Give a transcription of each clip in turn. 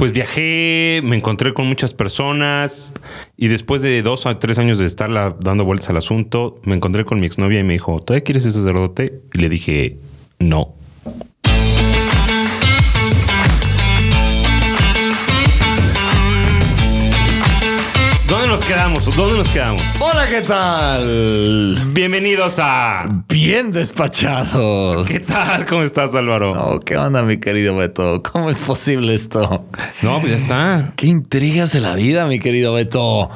pues viajé, me encontré con muchas personas y después de dos a tres años de estar dando vueltas al asunto, me encontré con mi exnovia y me dijo, ¿todavía quieres ser sacerdote? Y le dije, no. Quedamos? ¿Dónde nos quedamos? Hola, ¿qué tal? Bienvenidos a Bien Despachados. ¿Qué tal? ¿Cómo estás, Álvaro? Oh, ¿Qué onda, mi querido Beto? ¿Cómo es posible esto? No, pues ya está. Qué intrigas de la vida, mi querido Beto.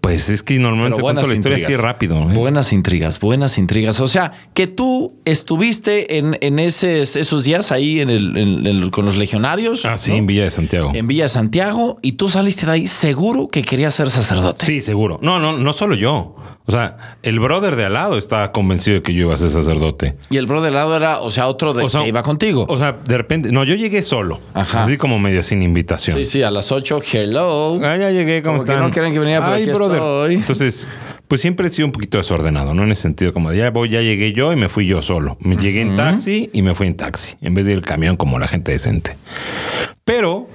Pues es que normalmente cuento la historia así rápido. ¿eh? Buenas intrigas, buenas intrigas. O sea, que tú estuviste en, en esos días ahí en el, con los legionarios. Ah, sí, en Villa de Santiago. En Villa de Santiago. Y tú saliste de ahí seguro que querías ser sacerdote. Sí, seguro. No, no, no solo yo. O sea, el brother de al lado estaba convencido de que yo iba a ser sacerdote. Y el brother de al lado era, o sea, otro de que iba contigo. O sea, de repente, no, yo llegué solo. Ajá. Así como medio sin invitación. Sí, sí, a las 8, hello. Ah, ya llegué, ¿cómo están? Que no quieren que viniera por Ay, brother. Entonces, pues siempre he sido un poquito desordenado, ¿no? En ese sentido, como ya voy, ya llegué yo y me fui yo solo. Me llegué en taxi y me fui en taxi, en vez de ir el camión como la gente decente. Pero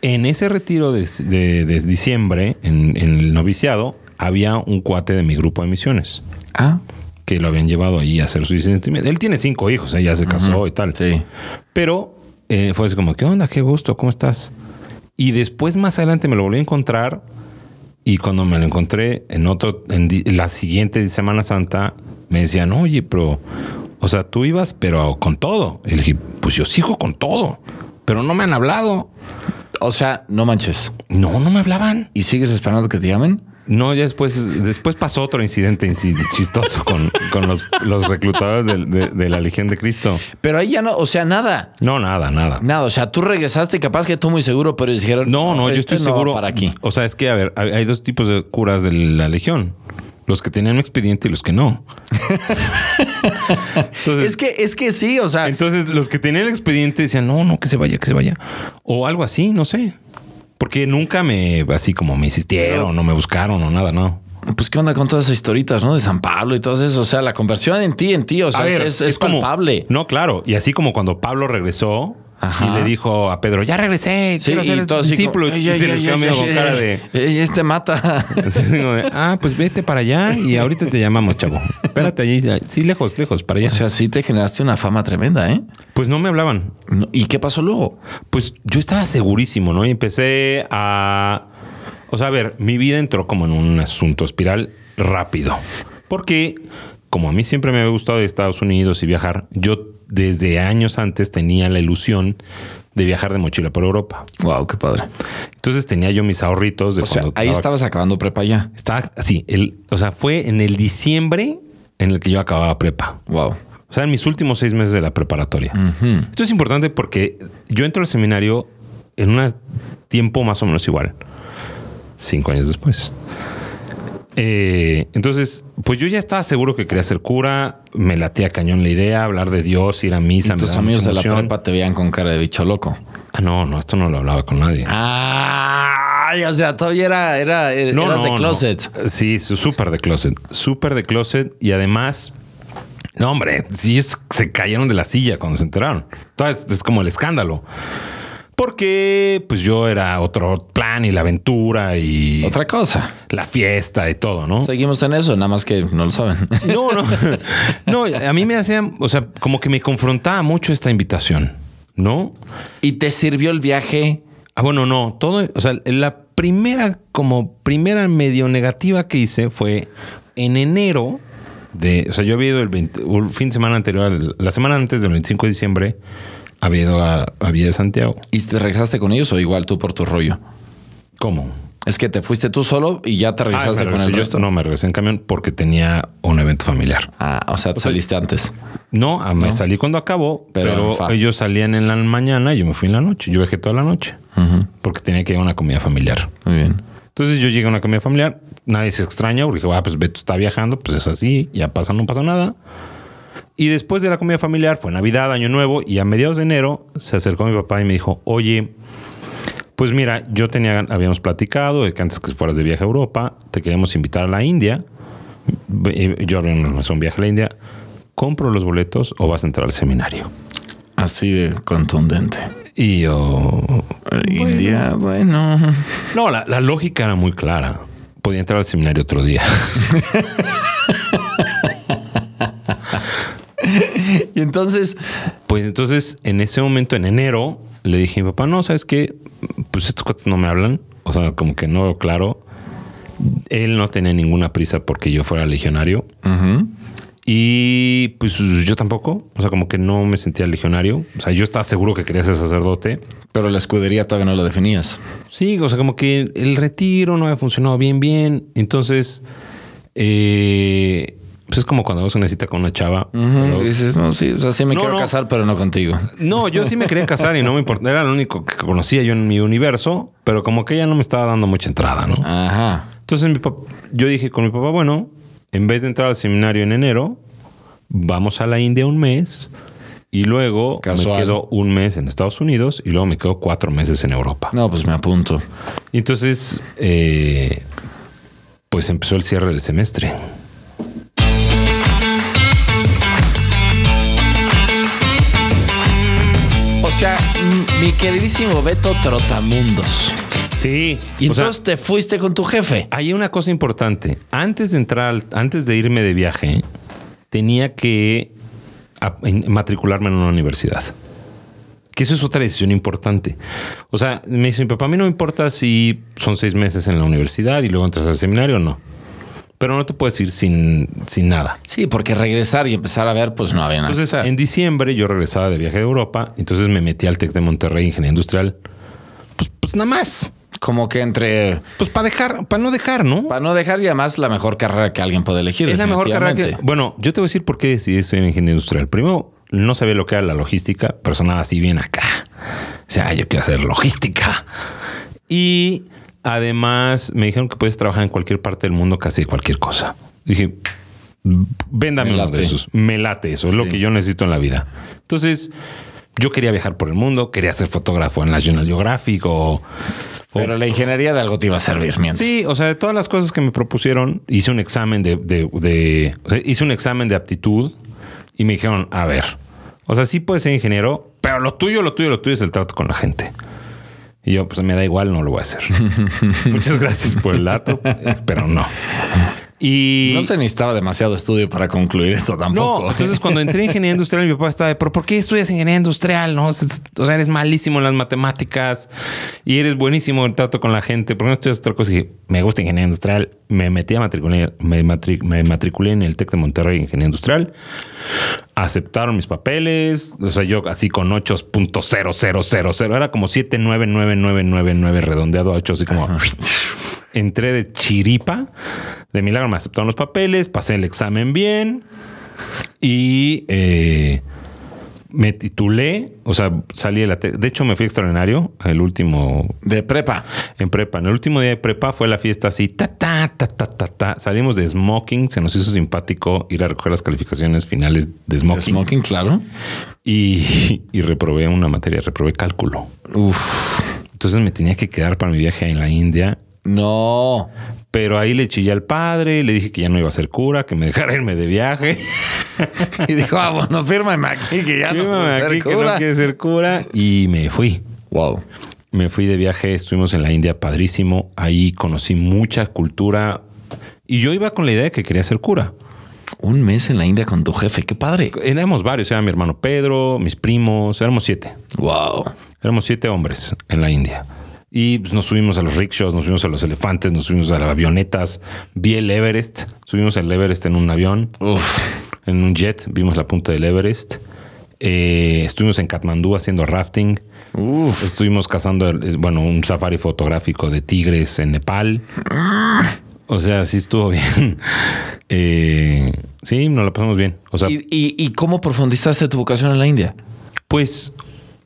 en ese retiro de, diciembre, en el noviciado, había un cuate de mi grupo de misiones. Ah. Que lo habían llevado ahí a hacer su discernimiento. Él tiene cinco hijos, ella se casó y tal. Sí. Pero eh, fue así como, ¿qué onda? Qué gusto, ¿cómo estás? Y después, más adelante, me lo volví a encontrar. Y cuando me lo encontré en otro, en la siguiente Semana Santa, me decían, oye, pero, o sea, tú ibas, pero con todo. Y le dije, pues yo sigo con todo, pero no me han hablado. O sea, no manches. No, no me hablaban. ¿Y sigues esperando que te llamen? No, ya después, después pasó otro incidente chistoso con, los, reclutadores de, la Legión de Cristo. Pero ahí ya no, o sea, nada. No, nada, nada. Nada, o sea, tú regresaste capaz que tú muy seguro, pero dijeron... No, no, yo este estoy seguro. Para aquí. O sea, es que, a ver, hay dos tipos de curas de la Legión. Los que tenían expediente y los que no. es que, es que sí, o sea. Entonces, los que tenían el expediente decían, no, no, que se vaya, que se vaya. O algo así, no sé. Porque nunca me, así como me insistieron, no me buscaron o nada, no. Pues qué onda con todas esas historitas, ¿no? De San Pablo y todo eso. O sea, la conversión en ti, en ti, o sea, es, es, palpable. no, claro. Y así como cuando Pablo regresó, y le dijo a Pedro, ya regresé, sí, quiero ser todo discípulo. y se le quedó con cara de... Este mata. ah, pues vete para allá y ahorita te llamamos, chavo. Espérate allí. Sí, lejos, lejos, para allá. O sea, sí te generaste una fama tremenda, ¿eh? Pues no me hablaban. ¿Y qué pasó luego? Pues yo estaba segurísimo, ¿no? Y empecé a... O sea, a ver, mi vida entró como en un asunto espiral rápido. Porque como a mí siempre me había gustado de Estados Unidos y viajar, yo desde años antes tenía la ilusión de viajar de mochila por Europa. Wow, qué padre. Entonces tenía yo mis ahorritos de o sea, ahí estabas acabando prepa ya. Estaba así, el, o sea, fue en el diciembre en el que yo acababa prepa. Wow. O sea, en mis últimos seis meses de la preparatoria. Esto es importante porque yo entro al seminario en un tiempo más o menos igual. Cinco años después. Eh, entonces, pues yo ya estaba seguro que quería ser cura, me latía cañón la idea, hablar de Dios, ir a misa. ¿Y tus amigos de la prepa te veían con cara de bicho loco. Ah, no, no, esto no lo hablaba con nadie. Ay, o sea, todavía era, era, eras de closet. Sí, súper de closet, súper de closet y además no, hombre, sí se cayeron de la silla cuando se enteraron. Entonces es como el escándalo. Porque pues yo era otro plan y la aventura y... Otra cosa. La fiesta y todo, ¿no? Seguimos en eso, nada más que no lo saben. No, no. No, a mí me hacía, o sea, como que me confrontaba mucho esta invitación, ¿no? ¿Y te sirvió el viaje? Ah, bueno, no. Todo, o sea, la primera, como primera medio negativa que hice fue en enero de, o sea, yo había ido el, el fin de semana anterior, la semana antes del 25 de diciembre había ido a, Villa de Santiago. ¿Y te regresaste con ellos o igual tú por tu rollo? ¿Cómo? Es que te fuiste tú solo y ya te regresaste con el resto. No, me regresé en camión porque tenía un evento familiar. Ah, o sea, te saliste antes. No, me salí cuando acabó, pero, ellos salían en la mañana y yo me fui en la noche. Yo viajé toda la noche porque tenía que ir a una comida familiar. Muy bien. Entonces yo llegué a una comida familiar, nadie se extraña porque dije, ah, pues Beto está viajando, pues es así, ya pasa, no pasa nada. Y después de la comida familiar, fue Navidad, Año Nuevo, y a mediados de enero se acercó mi papá y me dijo, oye, pues mira, yo tenía, habíamos platicado de que antes que fueras de viaje a Europa, te queremos invitar a la India. Yo hablé un viaje a la India. ¿Compro los boletos o vas a entrar al seminario? Así de contundente. Y yo, India, bueno. No, la, la lógica era muy clara. Podía entrar al seminario otro día. Y entonces, Pues entonces, en ese momento, en enero, le dije a mi papá, no, ¿sabes qué? Pues estos cuates no me hablan. O sea, como que no veo claro. Él no tenía ninguna prisa porque yo fuera legionario. Y pues yo tampoco. O sea, como que no me sentía legionario. O sea, yo estaba seguro que quería ser sacerdote. pero la escudería todavía no la definías. Sí, o sea, como que el retiro no había funcionado bien, bien. Entonces, eh, pues es como cuando vas a una cita con una chava. pero- Dices, no, sí, o sea, sí me No, quiero no. casar, pero no contigo. No, yo sí me quería casar y no me importaba. Era lo único que conocía yo en mi universo, pero como que ella no me estaba dando mucha entrada, ¿no? Ajá. Entonces mi pap- yo dije con mi papá, bueno, en vez de entrar al seminario en enero, vamos a la India un mes y luego Casual. me quedo un mes en Estados Unidos y luego me quedo cuatro meses en Europa. No, pues me apunto. Y entonces, eh, pues empezó el cierre del semestre. M- mi queridísimo Beto Trotamundos. Sí. Y sea, entonces te fuiste con tu jefe. Hay una cosa importante. Antes de entrar, antes de irme de viaje, tenía que matricularme en una universidad. Que eso es otra decisión importante. O sea, me dice mi papá, a mí no me importa si son seis meses en la universidad y luego entras al seminario o no. Pero no te puedes ir sin, sin nada. Sí, porque regresar y empezar a ver, pues no había nada. Entonces, en diciembre yo regresaba de viaje de Europa, entonces me metí al TEC de Monterrey, Ingeniería Industrial. Pues, pues nada más. Como que entre. Pues para dejar, para no dejar, ¿no? Para no dejar y además la mejor carrera que alguien puede elegir. Es la mejor carrera que. Bueno, yo te voy a decir por qué decidí estudiar ingeniería industrial. Primero, no sabía lo que era la logística, pero sonaba así bien acá. O sea, yo quiero hacer logística. Y además me dijeron que puedes trabajar en cualquier parte del mundo, casi de cualquier cosa. Dije, véndame Me uno de esos. Me late eso, es lo que yo necesito en la vida. Entonces, yo quería viajar por el mundo, quería ser fotógrafo en National Geographic o. o- Pero la ingeniería de algo te iba a servir mientras. Sí, o sea, de todas las cosas que me propusieron, hice un examen de, de- hice un examen de aptitud y me dijeron, a ver, o sea, sí puedes ser ingeniero, pero lo tuyo, lo tuyo, lo tuyo es el trato con la gente. Y yo, pues me da igual, no lo voy a hacer. Muchas gracias por el dato, pero no. Y No se necesitaba demasiado estudio para concluir esto tampoco. no, entonces cuando entré en ingeniería industrial, mi papá estaba, de, pero ¿por qué estudias ingeniería industrial? No, o sea, eres malísimo en las matemáticas y eres buenísimo en trato con la gente. ¿Por qué no estudias otra cosa? Y dije, me gusta ingeniería industrial. Me metí a matricular, me, matri- me matriculé en el TEC de Monterrey Ingeniería Industrial. Aceptaron mis papeles. O sea, yo así con 8.0000. Era como 7999999 redondeado a 8, así como entré de chiripa. De milagro me aceptaron los papeles, pasé el examen bien y eh, me titulé. O sea, salí de la. De hecho, me fui extraordinario el último De prepa. en prepa. En el último día de prepa fue la fiesta así, ta, ta, ta, ta, ta, ta. Salimos de smoking, se nos hizo simpático ir a recoger las calificaciones finales de De smoking. smoking, claro. Y, y reprobé una materia, reprobé cálculo. Uf. Entonces me tenía que quedar para mi viaje en la India No. Pero ahí le chillé al padre, le dije que ya no iba a ser cura, que me dejara irme de viaje. Y dijo, ah, bueno, fírmame aquí que ya no puedo ser que cura. no quiere ser cura. Y me fui. Wow. Me fui de viaje, estuvimos en la India, padrísimo. Ahí conocí mucha cultura. Y yo iba con la idea de que quería ser cura. Un mes en la India con tu jefe. Qué padre. Éramos varios, era mi hermano Pedro, mis primos, éramos siete. Wow. Éramos siete hombres en la India. Y pues, nos subimos a los rickshaws, nos subimos a los elefantes, nos subimos a las avionetas. Vi el Everest, subimos al Everest en un avión. Uf. en un jet, vimos la punta del Everest. Eh, estuvimos en Katmandú haciendo rafting. Uf. Estuvimos cazando, eh, bueno, un safari fotográfico de tigres en Nepal. O sea, sí estuvo bien. Eh, sí, nos la pasamos bien. O sea, ¿Y, y, y cómo profundizaste tu vocación en la India? pues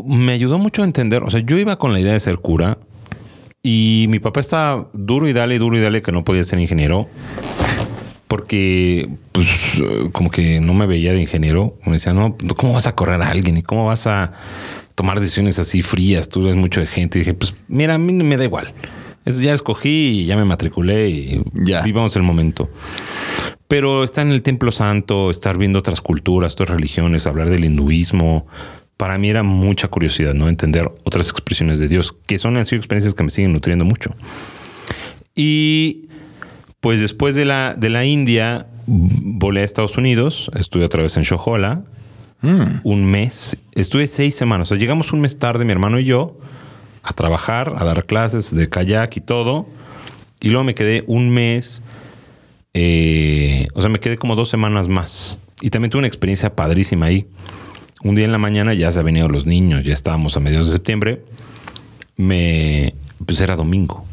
me ayudó mucho a entender. O sea, yo iba con la idea de ser cura y mi papá estaba duro y dale, duro y dale que no podía ser ingeniero porque, pues, como que no me veía de ingeniero. Me decía, no, ¿cómo vas a correr a alguien y cómo vas a tomar decisiones así frías? Tú eres mucho de gente. Y dije, pues, mira, a mí me da igual. Eso ya escogí y ya me matriculé y Ya. vivamos el momento. Pero estar en el Templo Santo, estar viendo otras culturas, otras religiones, hablar del hinduismo, para mí era mucha curiosidad, ¿no? Entender otras expresiones de Dios, que son han sido experiencias que me siguen nutriendo mucho. Y pues después de la, de la India, volé a Estados Unidos, estuve otra vez en Shohola, un mes, estuve seis semanas, o sea, llegamos un mes tarde mi hermano y yo a trabajar, a dar clases de kayak y todo, y luego me quedé un mes, eh, o sea, me quedé como dos semanas más, y también tuve una experiencia padrísima ahí. Un día en la mañana ya se han venido los niños, ya estábamos a mediados de septiembre, me, pues era domingo.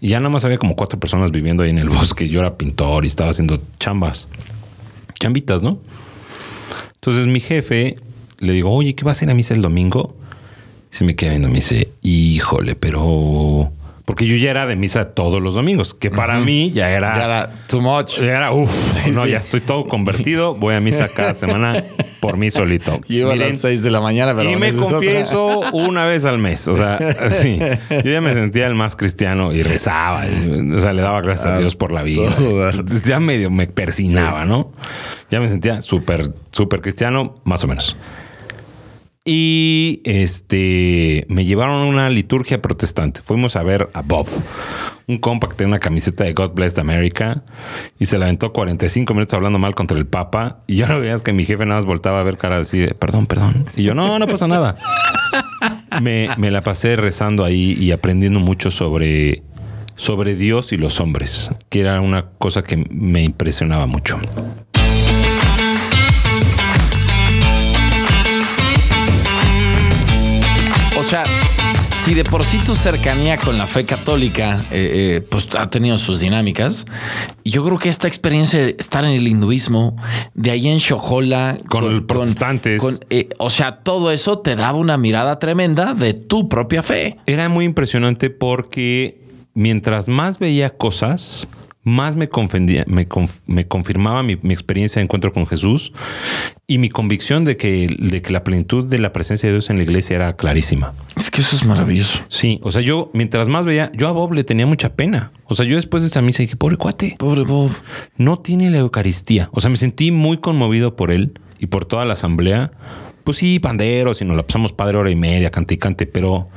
Y ya nada más había como cuatro personas viviendo ahí en el bosque. Yo era pintor y estaba haciendo chambas. Chambitas, ¿no? Entonces mi jefe le digo, oye, ¿qué va a hacer a misa el domingo? Y se me queda viendo, me dice, híjole, pero... Porque yo ya era de misa todos los domingos, que para mí ya era... Ya era too much. Ya era, uff, no, ya estoy todo convertido. Voy a misa cada semana por mí solito. Iba a las 6 de la mañana, pero y me es otra. confieso una vez al mes. O sea, sí. Yo ya me sentía el más cristiano y rezaba. y, o sea, le daba gracias a Dios por la vida. todo. Ya medio me persinaba, ¿no? Ya me sentía súper, súper cristiano, más o menos. Y este me llevaron a una liturgia protestante. Fuimos a ver a Bob, un compa que tenía una camiseta de God Bless America y se la aventó 45 minutos hablando mal contra el Papa. Y yo no veías que mi jefe nada más voltaba a ver cara así, perdón, perdón. Y yo, no, no pasa nada. Me, me la pasé rezando ahí y aprendiendo mucho sobre, sobre Dios y los hombres, que era una cosa que me impresionaba mucho. Sea, si de por sí tu cercanía con la fe católica, eh, eh, pues ha tenido sus dinámicas, yo creo que esta experiencia de estar en el hinduismo, de ahí en Shohola, Con el protestantes. eh, o sea, todo eso te daba una mirada tremenda de tu propia fe. Era muy impresionante porque mientras más veía cosas, más me, confundía- me, conf- me confirmaba mi, mi experiencia de encuentro con Jesús y mi convicción de que, de que la plenitud de la presencia de Dios en la iglesia era clarísima. Es que eso es maravilloso. Sí, o sea, yo mientras más veía, yo a Bob le tenía mucha pena. O sea, yo después de esa misa dije, pobre cuate, Pobre Bob. no tiene la Eucaristía. O sea, me sentí muy conmovido por él y por toda la asamblea. Pues sí, panderos y nos la pasamos padre hora y media, cante y cante, pero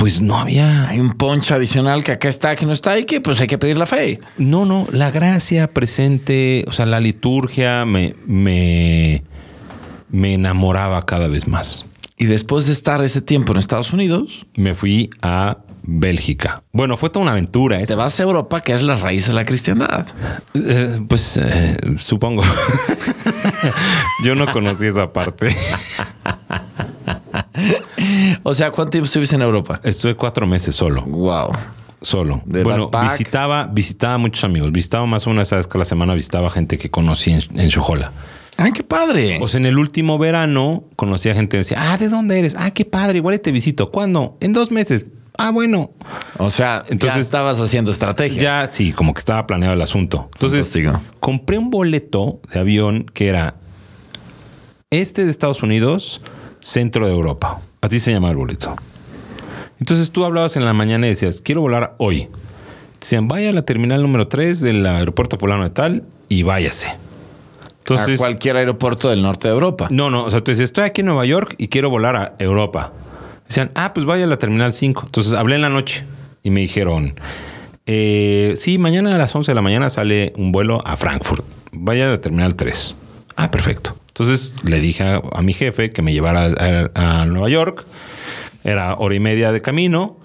pues no había... Hay un poncho adicional que acá está, que no está y que pues hay que pedir la fe. No, no, la gracia presente, o sea, la liturgia me, me, me enamoraba cada vez más. Y después de estar ese tiempo en Estados Unidos, Me fui a Bélgica. Bueno, fue toda una aventura. te eso. vas a Europa, que es la raíz de la cristiandad. Eh, pues eh, supongo. Yo no conocí esa parte. O sea, ¿cuánto tiempo estuviste en Europa? Estuve cuatro meses solo. Wow. Solo. De bueno, visitaba, visitaba a muchos amigos. Visitaba más o menos a la semana, visitaba gente que conocí en, en. ¡Ay, qué padre! O sea, en el último verano conocí a gente que decía, ah, ¿de dónde eres? Ah, qué padre, igual te visito. ¿Cuándo? En dos meses. Ah, bueno. O sea, ya Entonces- estabas haciendo estrategia. Ya sí, como que estaba planeado el asunto. Entonces, Fantástico. compré un boleto de avión que era este de Estados Unidos, centro de Europa. Así se llama el boleto. Entonces tú hablabas en la mañana y decías, quiero volar hoy. Decían, vaya a la terminal número 3 del aeropuerto fulano de tal y váyase. Entonces, a cualquier aeropuerto del norte de Europa. no, no, o sea, tú dices, estoy aquí en Nueva York y quiero volar a Europa. Decían, ah, pues vaya a la terminal 5. Entonces hablé en la noche y me dijeron, eh, sí, mañana a las 11 de la mañana sale un vuelo a Frankfurt. Vaya a la terminal 3. Ah, perfecto. Entonces le dije a, mi jefe que me llevara a, Nueva York. Era hora y media de camino.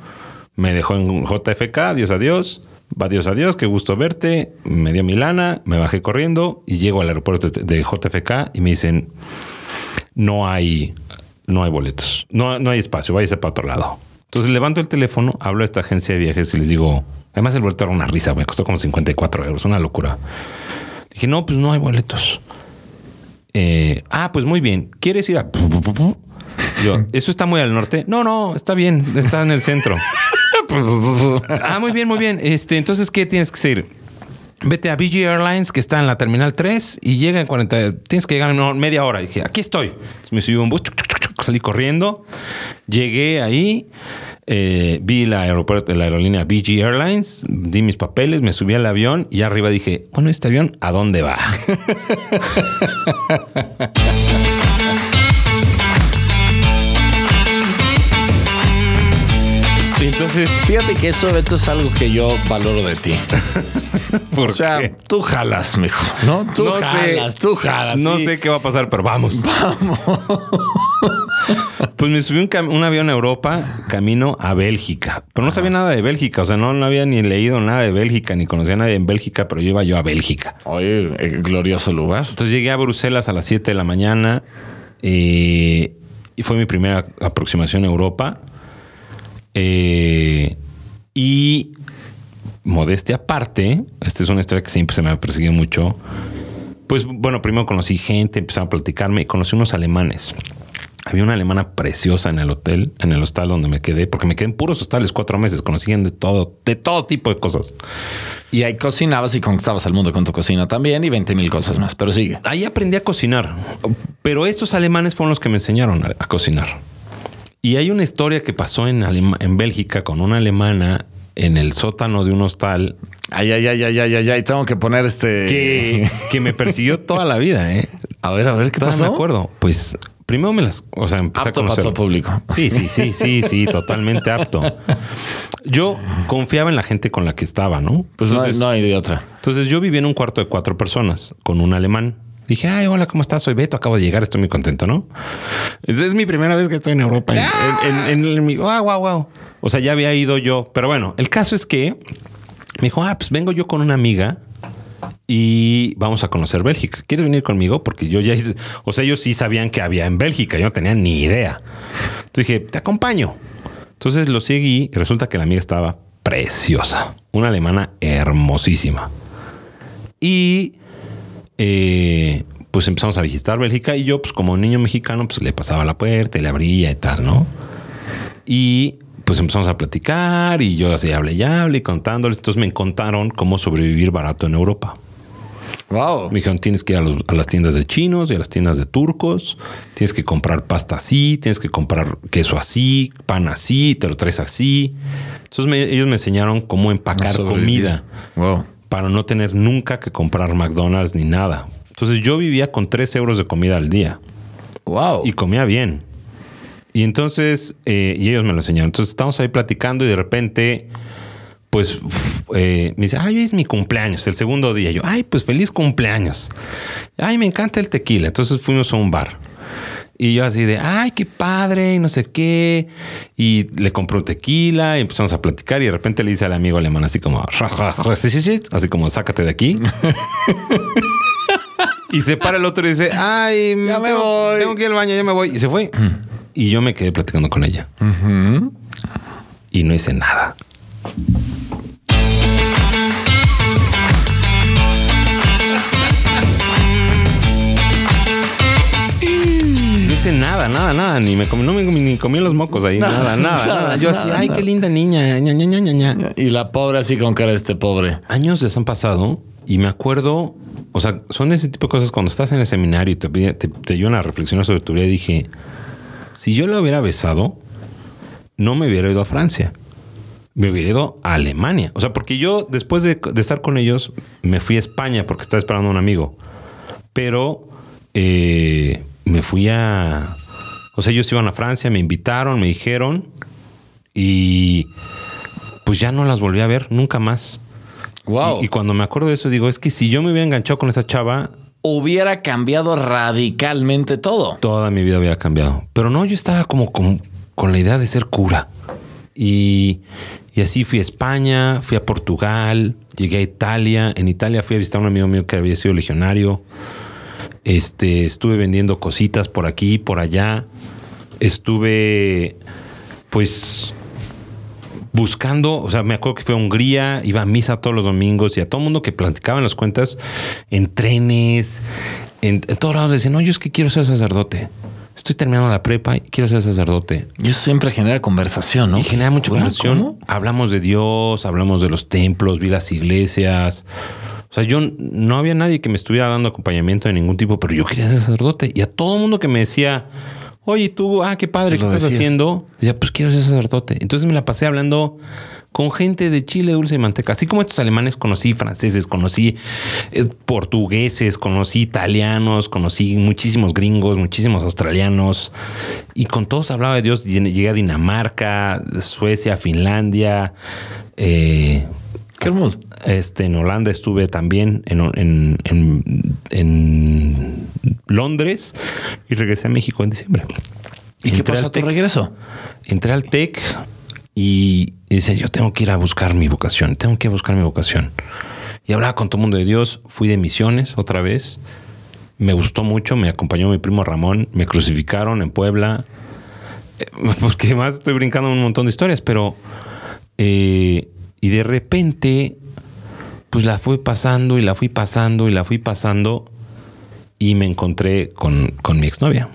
Me dejó en JFK, adiós, adiós. Va Dios adiós, qué gusto verte. Me dio mi lana, me bajé corriendo y llego al aeropuerto de JFK y me dicen, no hay, no hay boletos, no, no hay espacio, váyase para otro lado. Entonces levanto el teléfono, hablo a esta agencia de viajes y les digo, además el boleto era una risa, me costó como 54 euros, una locura. Dije, no, pues no hay boletos. Eh, ah, pues muy bien, ¿quieres ir a... Yo, ¿eso está muy al norte? No, no, está bien, está en el centro. Ah, muy bien, muy bien. Este, entonces, ¿qué tienes que hacer? Vete a BG Airlines, que está en la terminal 3, y llega en 40. Tienes que llegar en media hora. Y dije, aquí estoy. Entonces me subí un bus, chuc, salí corriendo, llegué ahí, eh, vi la, aeropuerto, la aerolínea BG Airlines, di mis papeles, me subí al avión y arriba dije, bueno, este avión, ¿a dónde va? Entonces, fíjate que eso, Beto, es algo que yo valoro de ti. o sea, tú jalas, mijo. No, tú jalas, tú jalas. No sé qué va a pasar, pero vamos. Vamos. Pues me subí un, un avión a Europa, camino a Bélgica. Pero no sabía nada de Bélgica. O sea, no, no había ni leído nada de Bélgica, ni conocía a nadie en Bélgica, pero yo iba yo a Bélgica. Oye, eh, glorioso lugar. Entonces llegué a Bruselas a las 7 de la mañana eh, y fue mi primera aproximación a Europa. Eh, y modestia aparte, esta es una historia que siempre se me ha perseguido mucho. Pues bueno, primero conocí gente, empezaron a platicarme y conocí unos alemanes. Había una alemana preciosa en el hotel, en el hostal donde me quedé, porque me quedé en puros hostales cuatro meses, conocían de todo, de todo tipo de cosas. Y ahí cocinabas y conquistabas al mundo con tu cocina también y 20 mil cosas más. Pero sigue. Ahí aprendí a cocinar, pero estos alemanes fueron los que me enseñaron a, a cocinar. Y hay una historia que pasó en, Alema- en Bélgica con una alemana en el sótano de un hostal Ay, ay, ay, ay, ay, ay, ay. Tengo que poner este. que, que me persiguió toda la vida. ¿eh? A ver, a ver, ¿qué pasó? me acuerdo. Pues primero me las, o sea, empecé Apto a para conocer. todo público. Sí, sí, sí, sí, sí, totalmente apto. Yo confiaba en la gente con la que estaba, ¿no? Pues no hay- entonces, no, hay de otra. entonces yo vivía en un cuarto de cuatro personas con un alemán. Dije, ay, hola, ¿cómo estás? Soy Beto, acabo de llegar, estoy muy contento, ¿no? Esa es mi primera vez que estoy en Europa. En, en, en- en mi- wow, wow, wow. O sea, ya había ido yo. Pero bueno, el caso es que me dijo, ah, pues vengo yo con una amiga y vamos a conocer Bélgica. ¿Quieres venir conmigo? Porque yo ya hice, o sea, ellos sí sabían que había en Bélgica, yo no tenía ni idea. Entonces dije, te acompaño. Entonces lo seguí y resulta que la amiga estaba preciosa, una alemana hermosísima. Y eh, pues empezamos a visitar Bélgica y yo, pues como niño mexicano, pues le pasaba la puerta y le abría y tal, ¿no? Y pues empezamos a platicar y yo así hablé y hablé y contándoles. Entonces me contaron cómo sobrevivir barato en Europa. Wow. Me dijeron, tienes que ir a, los- a las tiendas de chinos y a las tiendas de turcos. Tienes que comprar pasta así, tienes que comprar queso así, pan así, te lo traes así. Entonces me- ellos me enseñaron cómo empacar comida Wow. para no tener nunca que comprar McDonald's ni nada. Entonces yo vivía con 3 euros de comida al día Wow. y comía bien. Y entonces, eh, y ellos me lo enseñaron. Entonces estamos ahí platicando y de repente, pues uf, eh, me dice, ay, hoy es mi cumpleaños, el segundo día. Yo, ay, pues feliz cumpleaños. Ay, me encanta el tequila. Entonces fuimos a un bar. Y yo así de, ay, qué padre, y no sé qué. Y le compró tequila y empezamos a platicar y de repente le dice al amigo alemán así como, así como, sácate de aquí. y se para el otro y dice, ay, Ya me tengo- voy. Tengo que ir al baño, ya me voy. Y se fue. Y yo me quedé platicando con ella. Y no hice nada. No hice nada, nada, nada. Ni me comí, no me comí, ni comí los mocos ahí. Nada, nada, nada. Yo así, ay, qué linda niña. ña, ña, ña. Y la pobre así con cara de este pobre. Años les han pasado y me acuerdo, o sea, son ese tipo de cosas cuando estás en el seminario y te, te, te ayudan a reflexionar sobre tu vida. Dije, si yo la hubiera besado, no me hubiera ido a Francia. Me hubiera ido a Alemania. O sea, porque yo después de, de estar con ellos, me fui a España porque estaba esperando a un amigo. Pero eh, me fui a... O sea, ellos iban a Francia, me invitaron, me dijeron y pues ya no las volví a ver nunca más. Wow. Y, y cuando me acuerdo de eso, digo, es que si yo me hubiera enganchado con esa chava, Hubiera cambiado radicalmente todo. toda mi vida hubiera cambiado. Pero no, yo estaba como con, con la idea de ser cura. Y, así fui a España, fui a Portugal, llegué a Italia. En Italia fui a visitar a un amigo mío que había sido legionario. Este, estuve vendiendo cositas por aquí, por allá. Estuve, pues, buscando, o sea, me acuerdo que fue a Hungría, iba a misa todos los domingos y a todo mundo que platicaba las cuentas, en trenes, en, en todos lados, decían, no, yo es que quiero ser sacerdote. Estoy terminando la prepa y quiero ser sacerdote. Y eso siempre genera conversación, ¿no? Y genera mucha ¿Cómo? conversación. ¿Cómo? Hablamos de Dios, hablamos de los templos, vi las iglesias. O sea, yo no había nadie que me estuviera dando acompañamiento de ningún tipo, pero yo quería ser sacerdote. Y a todo el mundo que me decía, oye, tú, ah, qué padre, ¿qué estás decías. haciendo? Decía, pues quiero ser sacerdote. Entonces me la pasé hablando con gente de chile dulce y manteca. Así como estos alemanes conocí franceses, conocí eh, portugueses, conocí italianos, conocí muchísimos gringos, muchísimos australianos. Y con todos hablaba de Dios. Llegué a Dinamarca, Suecia, Finlandia. Eh, Qué hermoso. este, en Holanda estuve también, en, en- en- en Londres y regresé a México en diciembre. ¿Y qué pasó a tu regreso? Entré al TEC y dice, yo tengo que ir a buscar mi vocación, tengo que buscar mi vocación. Y hablaba con todo el mundo de Dios, fui de misiones otra vez, me gustó mucho, me acompañó mi primo Ramón, me crucificaron en Puebla, Eh, porque más estoy brincando un montón de historias, pero... eh, y de repente, pues la fui pasando y la fui pasando y la fui pasando y me encontré con, con mi exnovia.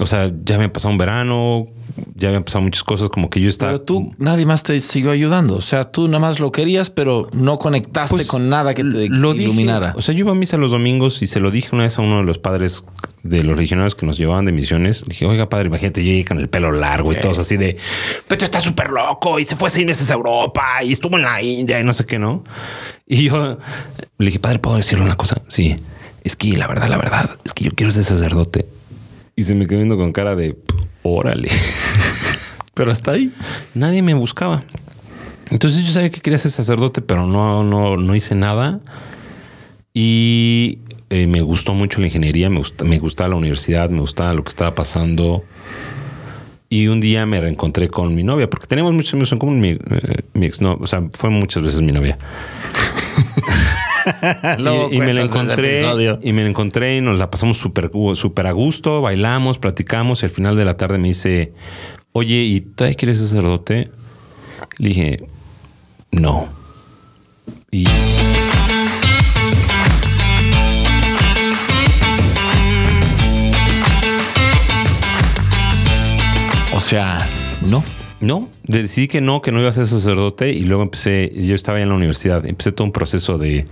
O sea, ya había pasado un verano, ya habían pasado muchas cosas, como que yo estaba... Pero tú, nadie más te siguió ayudando. O sea, tú nada más lo querías, pero no conectaste Pues, con nada que te lo dije. iluminara. o sea, yo iba a misa los domingos y se lo dije una vez a uno de los padres de los legionarios que nos llevaban de misiones. Le dije, oiga, padre, imagínate, llegué con el pelo largo y todos así de, pero tú estás súper loco y se fue seis meses a Europa y estuvo en la India y no sé qué, ¿no? Y yo le dije, padre, ¿puedo decirle una cosa? Sí, es que la verdad, la verdad, es que yo quiero ser sacerdote. Y se me quedó viendo con cara de, órale. pero hasta ahí. nadie me buscaba. Entonces yo sabía que quería ser sacerdote, pero no, no, no hice nada. Y eh, me gustó mucho la ingeniería, me, gusta, me gustaba la universidad, me gustaba lo que estaba pasando. Y un día me reencontré con mi novia, porque tenemos muchos amigos en común. Mi, eh, mi ex no, o sea, fue muchas veces mi novia. Luego y, y me la encontré y me la encontré y nos la pasamos súper súper a gusto, bailamos, platicamos y al final de la tarde me dice, oye, ¿y todavía quieres sacerdote? Le dije, no. Y O sea, no. No, decidí que no, que no iba a ser sacerdote y luego empecé, yo estaba en la universidad, empecé todo un proceso de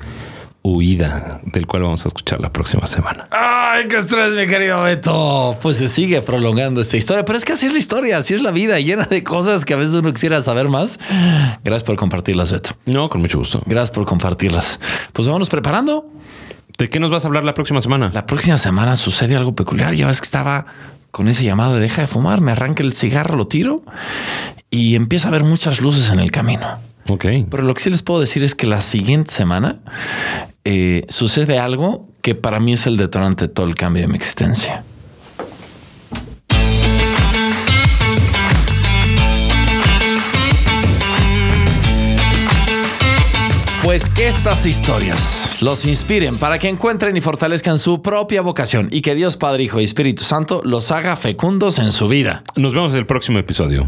huida del cual vamos a escuchar la próxima semana. Ay, qué estrés, mi querido Beto. Pues se sigue prolongando esta historia, pero es que así es la historia, así es la vida, llena de cosas que a veces uno quisiera saber más. Gracias por compartirlas, Beto. No, con mucho gusto. Gracias por compartirlas. Pues vámonos preparando. ¿De qué nos vas a hablar la próxima semana? La próxima semana sucede algo peculiar. Ya ves que estaba con ese llamado de deja de fumar, me arranca el cigarro, lo tiro y empieza a haber muchas luces en el camino. Ok. Pero lo que sí les puedo decir es que la siguiente semana eh, sucede algo que para mí es el detonante de todo el cambio de mi existencia. Pues estas historias los inspiren para que encuentren y fortalezcan su propia vocación y que Dios Padre, Hijo y Espíritu Santo los haga fecundos en su vida. Nos vemos en el próximo episodio.